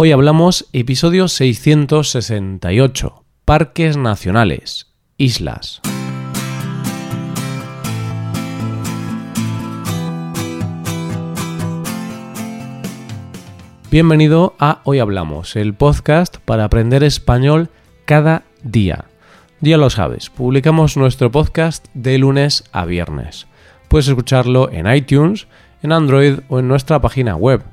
Hoy hablamos episodio 668, Parques Nacionales, Islas. Bienvenido a Hoy Hablamos, el podcast para aprender español cada día. Ya lo sabes, publicamos nuestro podcast de lunes a viernes. Puedes escucharlo en iTunes, en Android o en nuestra página web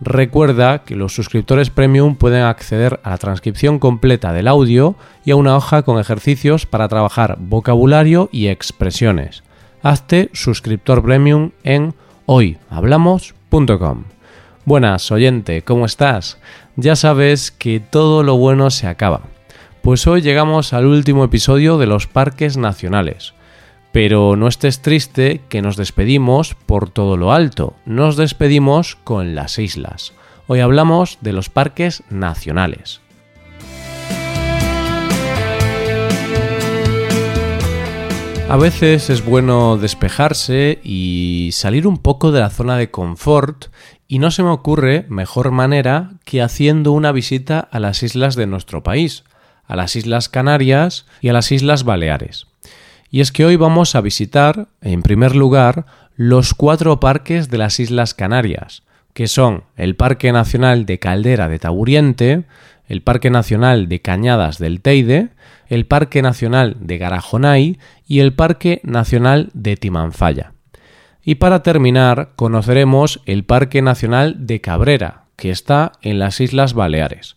Recuerda que los suscriptores premium pueden acceder a la transcripción completa del audio y a una hoja con ejercicios para trabajar vocabulario y expresiones. Hazte suscriptor premium en hoyhablamos.com. Buenas, oyente, ¿cómo estás? Ya sabes que todo lo bueno se acaba. Pues hoy llegamos al último episodio de los parques nacionales. Pero no estés triste que nos despedimos por todo lo alto, nos despedimos con las islas. Hoy hablamos de los parques nacionales. A veces es bueno despejarse y salir un poco de la zona de confort y no se me ocurre mejor manera que haciendo una visita a las islas de nuestro país, a las Islas Canarias y a las Islas Baleares. Y es que hoy vamos a visitar, en primer lugar, los cuatro parques de las Islas Canarias, que son el Parque Nacional de Caldera de Taburiente, el Parque Nacional de Cañadas del Teide, el Parque Nacional de Garajonay y el Parque Nacional de Timanfaya. Y para terminar, conoceremos el Parque Nacional de Cabrera, que está en las Islas Baleares.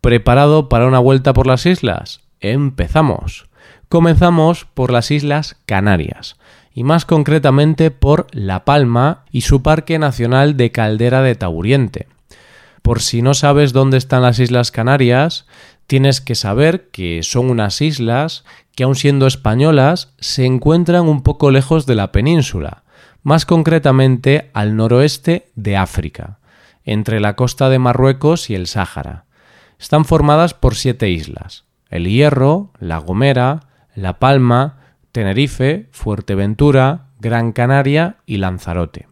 ¿Preparado para una vuelta por las islas? Empezamos. Comenzamos por las Islas Canarias, y más concretamente por La Palma y su Parque Nacional de Caldera de Taburiente. Por si no sabes dónde están las Islas Canarias, tienes que saber que son unas islas que, aun siendo españolas, se encuentran un poco lejos de la península, más concretamente al noroeste de África, entre la costa de Marruecos y el Sáhara. Están formadas por siete islas: El Hierro, La Gomera, la Palma, Tenerife, Fuerteventura, Gran Canaria y Lanzarote.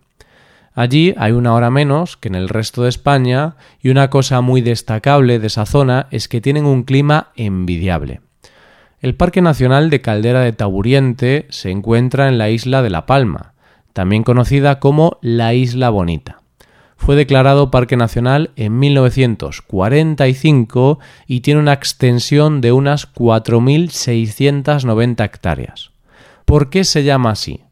Allí hay una hora menos que en el resto de España y una cosa muy destacable de esa zona es que tienen un clima envidiable. El Parque Nacional de Caldera de Taburiente se encuentra en la isla de La Palma, también conocida como la Isla Bonita fue declarado Parque Nacional en 1945 y tiene una extensión de unas 4.690 hectáreas. ¿Por qué se llama así?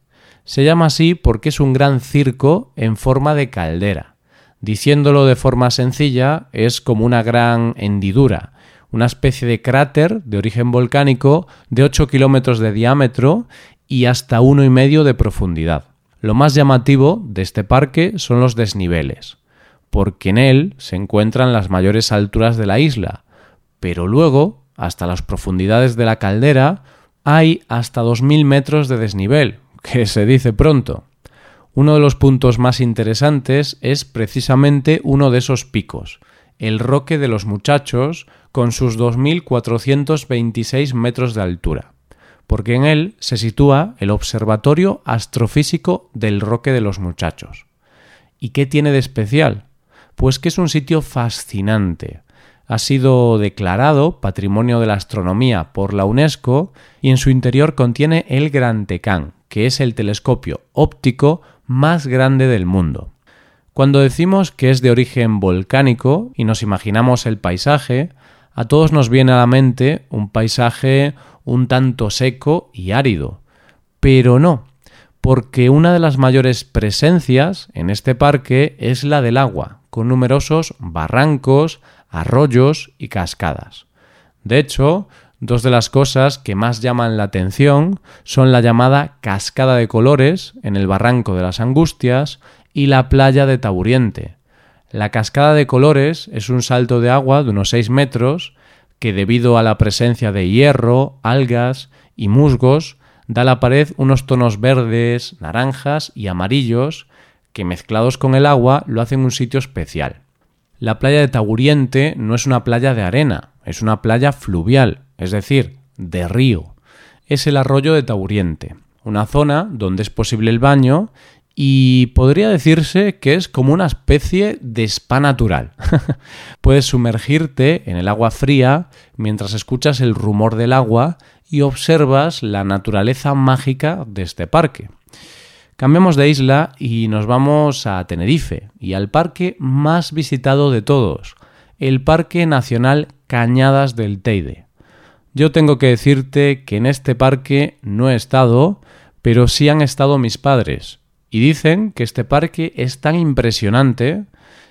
Se llama así porque es un gran circo en forma de caldera. Diciéndolo de forma sencilla, es como una gran hendidura, una especie de cráter de origen volcánico de 8 kilómetros de diámetro y hasta uno y medio de profundidad. Lo más llamativo de este parque son los desniveles, porque en él se encuentran las mayores alturas de la isla, pero luego, hasta las profundidades de la caldera, hay hasta 2.000 metros de desnivel, que se dice pronto. Uno de los puntos más interesantes es precisamente uno de esos picos, el Roque de los Muchachos, con sus 2.426 metros de altura porque en él se sitúa el Observatorio Astrofísico del Roque de los Muchachos. ¿Y qué tiene de especial? Pues que es un sitio fascinante. Ha sido declarado Patrimonio de la Astronomía por la UNESCO y en su interior contiene el Gran Tecán, que es el telescopio óptico más grande del mundo. Cuando decimos que es de origen volcánico y nos imaginamos el paisaje, a todos nos viene a la mente un paisaje un tanto seco y árido. Pero no, porque una de las mayores presencias en este parque es la del agua, con numerosos barrancos, arroyos y cascadas. De hecho, dos de las cosas que más llaman la atención son la llamada cascada de colores en el barranco de las Angustias y la playa de Taburiente. La cascada de colores es un salto de agua de unos 6 metros que debido a la presencia de hierro, algas y musgos, da a la pared unos tonos verdes, naranjas y amarillos que mezclados con el agua lo hacen un sitio especial. La playa de Taguriente no es una playa de arena, es una playa fluvial, es decir, de río. Es el arroyo de Taguriente, una zona donde es posible el baño y podría decirse que es como una especie de spa natural. Puedes sumergirte en el agua fría mientras escuchas el rumor del agua y observas la naturaleza mágica de este parque. Cambiamos de isla y nos vamos a Tenerife y al parque más visitado de todos, el Parque Nacional Cañadas del Teide. Yo tengo que decirte que en este parque no he estado, pero sí han estado mis padres, y dicen que este parque es tan impresionante,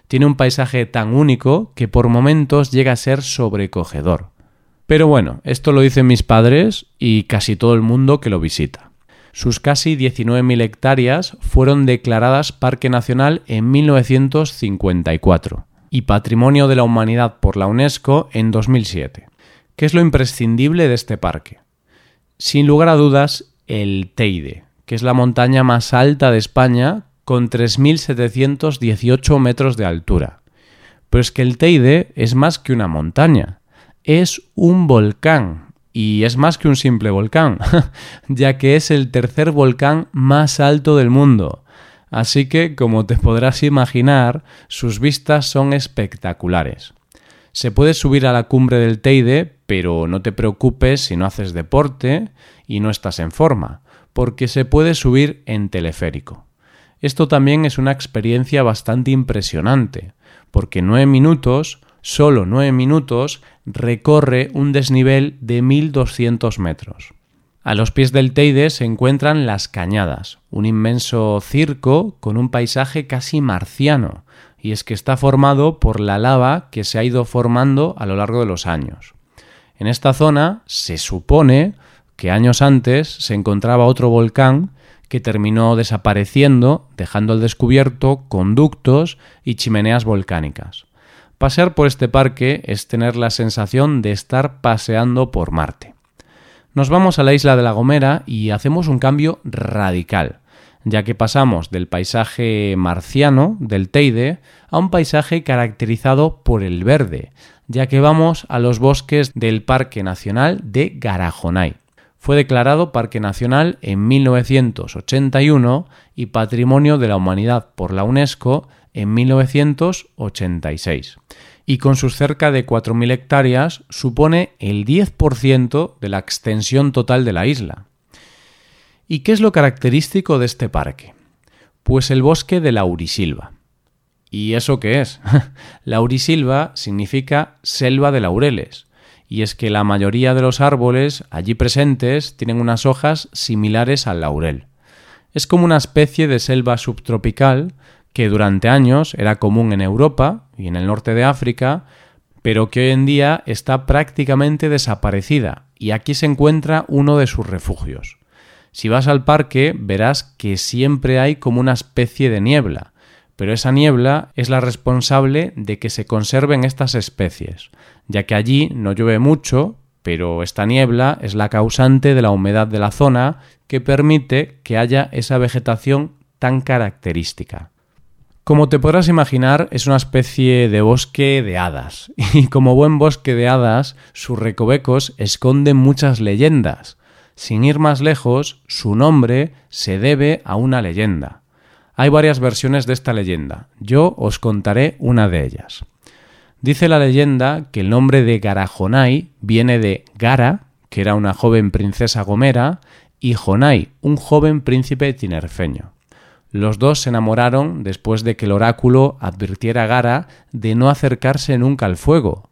tiene un paisaje tan único que por momentos llega a ser sobrecogedor. Pero bueno, esto lo dicen mis padres y casi todo el mundo que lo visita. Sus casi 19.000 hectáreas fueron declaradas Parque Nacional en 1954 y Patrimonio de la Humanidad por la UNESCO en 2007. ¿Qué es lo imprescindible de este parque? Sin lugar a dudas, el Teide, que es la montaña más alta de España, con 3.718 metros de altura. Pero es que el Teide es más que una montaña, es un volcán, y es más que un simple volcán, ya que es el tercer volcán más alto del mundo. Así que, como te podrás imaginar, sus vistas son espectaculares. Se puede subir a la cumbre del Teide, pero no te preocupes si no haces deporte y no estás en forma porque se puede subir en teleférico. Esto también es una experiencia bastante impresionante, porque nueve minutos, solo nueve minutos, recorre un desnivel de 1200 metros. A los pies del Teide se encuentran las Cañadas, un inmenso circo con un paisaje casi marciano, y es que está formado por la lava que se ha ido formando a lo largo de los años. En esta zona se supone que años antes se encontraba otro volcán que terminó desapareciendo, dejando al descubierto conductos y chimeneas volcánicas. Pasear por este parque es tener la sensación de estar paseando por Marte. Nos vamos a la isla de La Gomera y hacemos un cambio radical, ya que pasamos del paisaje marciano del Teide a un paisaje caracterizado por el verde, ya que vamos a los bosques del Parque Nacional de Garajonay. Fue declarado Parque Nacional en 1981 y Patrimonio de la Humanidad por la UNESCO en 1986. Y con sus cerca de 4.000 hectáreas supone el 10% de la extensión total de la isla. ¿Y qué es lo característico de este parque? Pues el bosque de laurisilva. ¿Y eso qué es? laurisilva significa selva de laureles y es que la mayoría de los árboles allí presentes tienen unas hojas similares al laurel. Es como una especie de selva subtropical que durante años era común en Europa y en el norte de África, pero que hoy en día está prácticamente desaparecida y aquí se encuentra uno de sus refugios. Si vas al parque verás que siempre hay como una especie de niebla, pero esa niebla es la responsable de que se conserven estas especies, ya que allí no llueve mucho, pero esta niebla es la causante de la humedad de la zona que permite que haya esa vegetación tan característica. Como te podrás imaginar, es una especie de bosque de hadas, y como buen bosque de hadas, sus recovecos esconden muchas leyendas. Sin ir más lejos, su nombre se debe a una leyenda. Hay varias versiones de esta leyenda. Yo os contaré una de ellas. Dice la leyenda que el nombre de Garajonai viene de Gara, que era una joven princesa gomera, y Jonai, un joven príncipe tinerfeño. Los dos se enamoraron después de que el oráculo advirtiera a Gara de no acercarse nunca al fuego.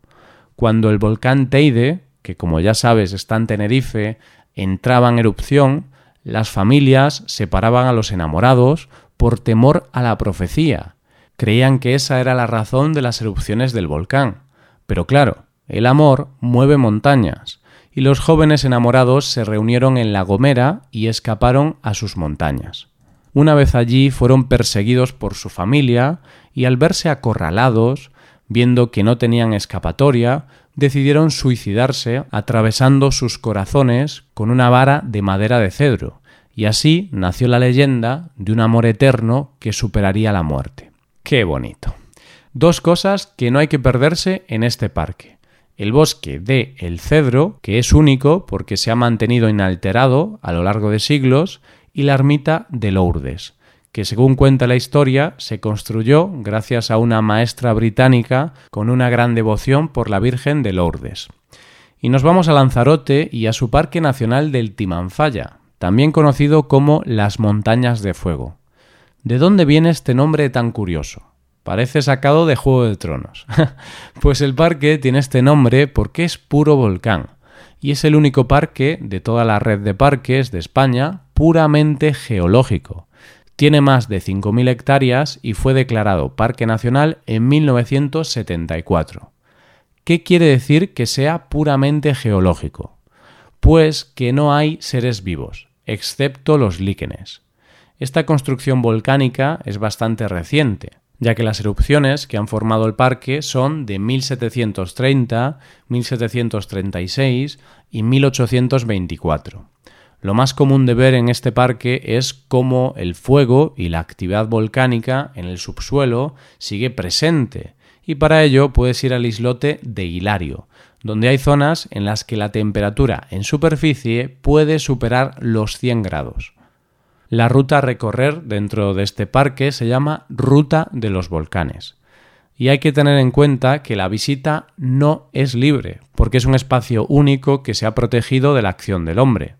Cuando el volcán Teide, que como ya sabes está en Tenerife, entraba en erupción, las familias separaban a los enamorados por temor a la profecía. Creían que esa era la razón de las erupciones del volcán. Pero claro, el amor mueve montañas, y los jóvenes enamorados se reunieron en La Gomera y escaparon a sus montañas. Una vez allí fueron perseguidos por su familia y al verse acorralados, viendo que no tenían escapatoria, decidieron suicidarse atravesando sus corazones con una vara de madera de cedro, y así nació la leyenda de un amor eterno que superaría la muerte. ¡Qué bonito! Dos cosas que no hay que perderse en este parque. El bosque de El Cedro, que es único porque se ha mantenido inalterado a lo largo de siglos, y la ermita de Lourdes, que según cuenta la historia se construyó gracias a una maestra británica con una gran devoción por la Virgen de Lourdes. Y nos vamos a Lanzarote y a su Parque Nacional del Timanfaya, también conocido como las Montañas de Fuego. ¿De dónde viene este nombre tan curioso? Parece sacado de Juego de Tronos. pues el parque tiene este nombre porque es puro volcán, y es el único parque de toda la red de parques de España puramente geológico tiene más de 5.000 hectáreas y fue declarado Parque Nacional en 1974. ¿Qué quiere decir que sea puramente geológico? Pues que no hay seres vivos, excepto los líquenes. Esta construcción volcánica es bastante reciente, ya que las erupciones que han formado el parque son de 1730, 1736 y 1824. Lo más común de ver en este parque es cómo el fuego y la actividad volcánica en el subsuelo sigue presente, y para ello puedes ir al islote de Hilario, donde hay zonas en las que la temperatura en superficie puede superar los 100 grados. La ruta a recorrer dentro de este parque se llama Ruta de los Volcanes. Y hay que tener en cuenta que la visita no es libre, porque es un espacio único que se ha protegido de la acción del hombre.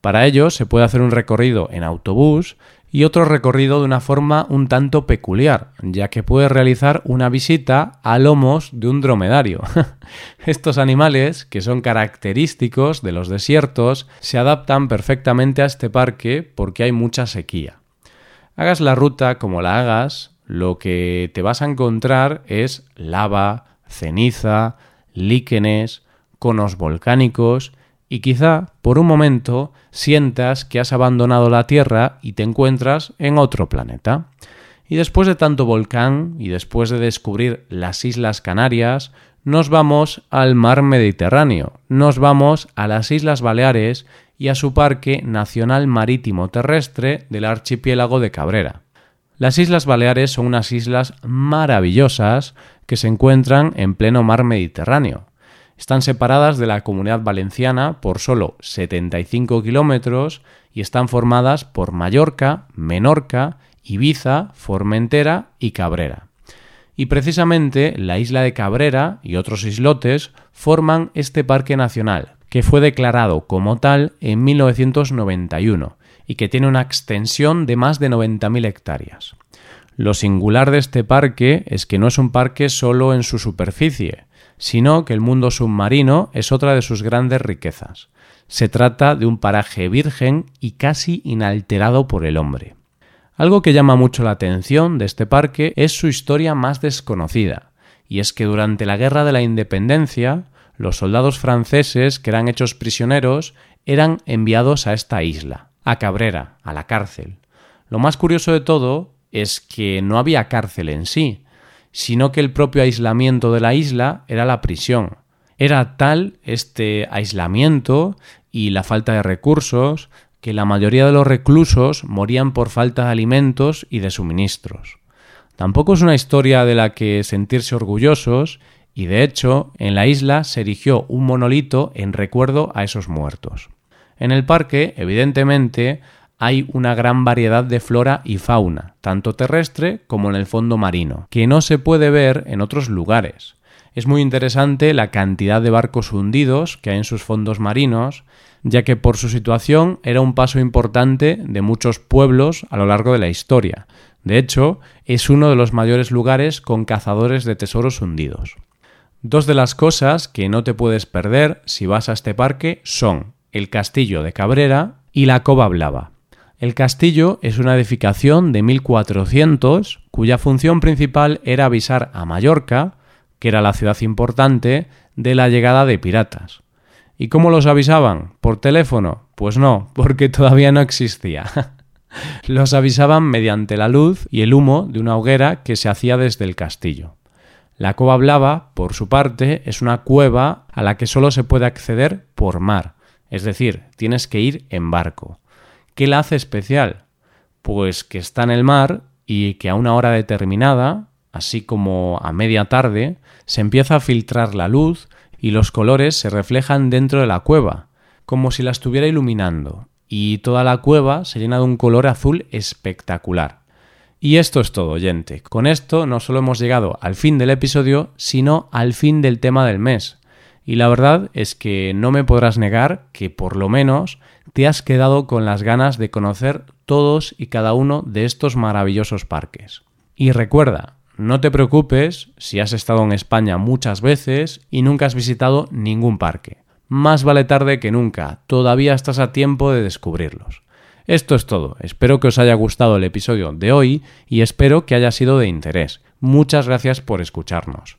Para ello se puede hacer un recorrido en autobús y otro recorrido de una forma un tanto peculiar, ya que puede realizar una visita a lomos de un dromedario. Estos animales, que son característicos de los desiertos, se adaptan perfectamente a este parque porque hay mucha sequía. Hagas la ruta como la hagas, lo que te vas a encontrar es lava, ceniza, líquenes, conos volcánicos y quizá por un momento sientas que has abandonado la Tierra y te encuentras en otro planeta. Y después de tanto volcán y después de descubrir las Islas Canarias, nos vamos al mar Mediterráneo, nos vamos a las Islas Baleares y a su Parque Nacional Marítimo Terrestre del archipiélago de Cabrera. Las Islas Baleares son unas islas maravillosas que se encuentran en pleno mar Mediterráneo. Están separadas de la comunidad valenciana por solo 75 kilómetros y están formadas por Mallorca, Menorca, Ibiza, Formentera y Cabrera. Y precisamente la isla de Cabrera y otros islotes forman este parque nacional, que fue declarado como tal en 1991 y que tiene una extensión de más de 90.000 hectáreas. Lo singular de este parque es que no es un parque solo en su superficie, sino que el mundo submarino es otra de sus grandes riquezas. Se trata de un paraje virgen y casi inalterado por el hombre. Algo que llama mucho la atención de este parque es su historia más desconocida, y es que durante la Guerra de la Independencia, los soldados franceses que eran hechos prisioneros eran enviados a esta isla, a Cabrera, a la cárcel. Lo más curioso de todo es que no había cárcel en sí, sino que el propio aislamiento de la isla era la prisión. Era tal este aislamiento y la falta de recursos que la mayoría de los reclusos morían por falta de alimentos y de suministros. Tampoco es una historia de la que sentirse orgullosos y de hecho en la isla se erigió un monolito en recuerdo a esos muertos. En el parque, evidentemente, hay una gran variedad de flora y fauna, tanto terrestre como en el fondo marino, que no se puede ver en otros lugares. Es muy interesante la cantidad de barcos hundidos que hay en sus fondos marinos, ya que por su situación era un paso importante de muchos pueblos a lo largo de la historia. De hecho, es uno de los mayores lugares con cazadores de tesoros hundidos. Dos de las cosas que no te puedes perder si vas a este parque son el castillo de Cabrera y la Cova Blava. El castillo es una edificación de 1400 cuya función principal era avisar a Mallorca, que era la ciudad importante, de la llegada de piratas. ¿Y cómo los avisaban? ¿Por teléfono? Pues no, porque todavía no existía. los avisaban mediante la luz y el humo de una hoguera que se hacía desde el castillo. La Cova Blava, por su parte, es una cueva a la que solo se puede acceder por mar, es decir, tienes que ir en barco. ¿Qué la hace especial? Pues que está en el mar y que a una hora determinada, así como a media tarde, se empieza a filtrar la luz y los colores se reflejan dentro de la cueva, como si la estuviera iluminando, y toda la cueva se llena de un color azul espectacular. Y esto es todo, oyente. Con esto no solo hemos llegado al fin del episodio, sino al fin del tema del mes. Y la verdad es que no me podrás negar que por lo menos te has quedado con las ganas de conocer todos y cada uno de estos maravillosos parques. Y recuerda, no te preocupes si has estado en España muchas veces y nunca has visitado ningún parque. Más vale tarde que nunca, todavía estás a tiempo de descubrirlos. Esto es todo, espero que os haya gustado el episodio de hoy y espero que haya sido de interés. Muchas gracias por escucharnos.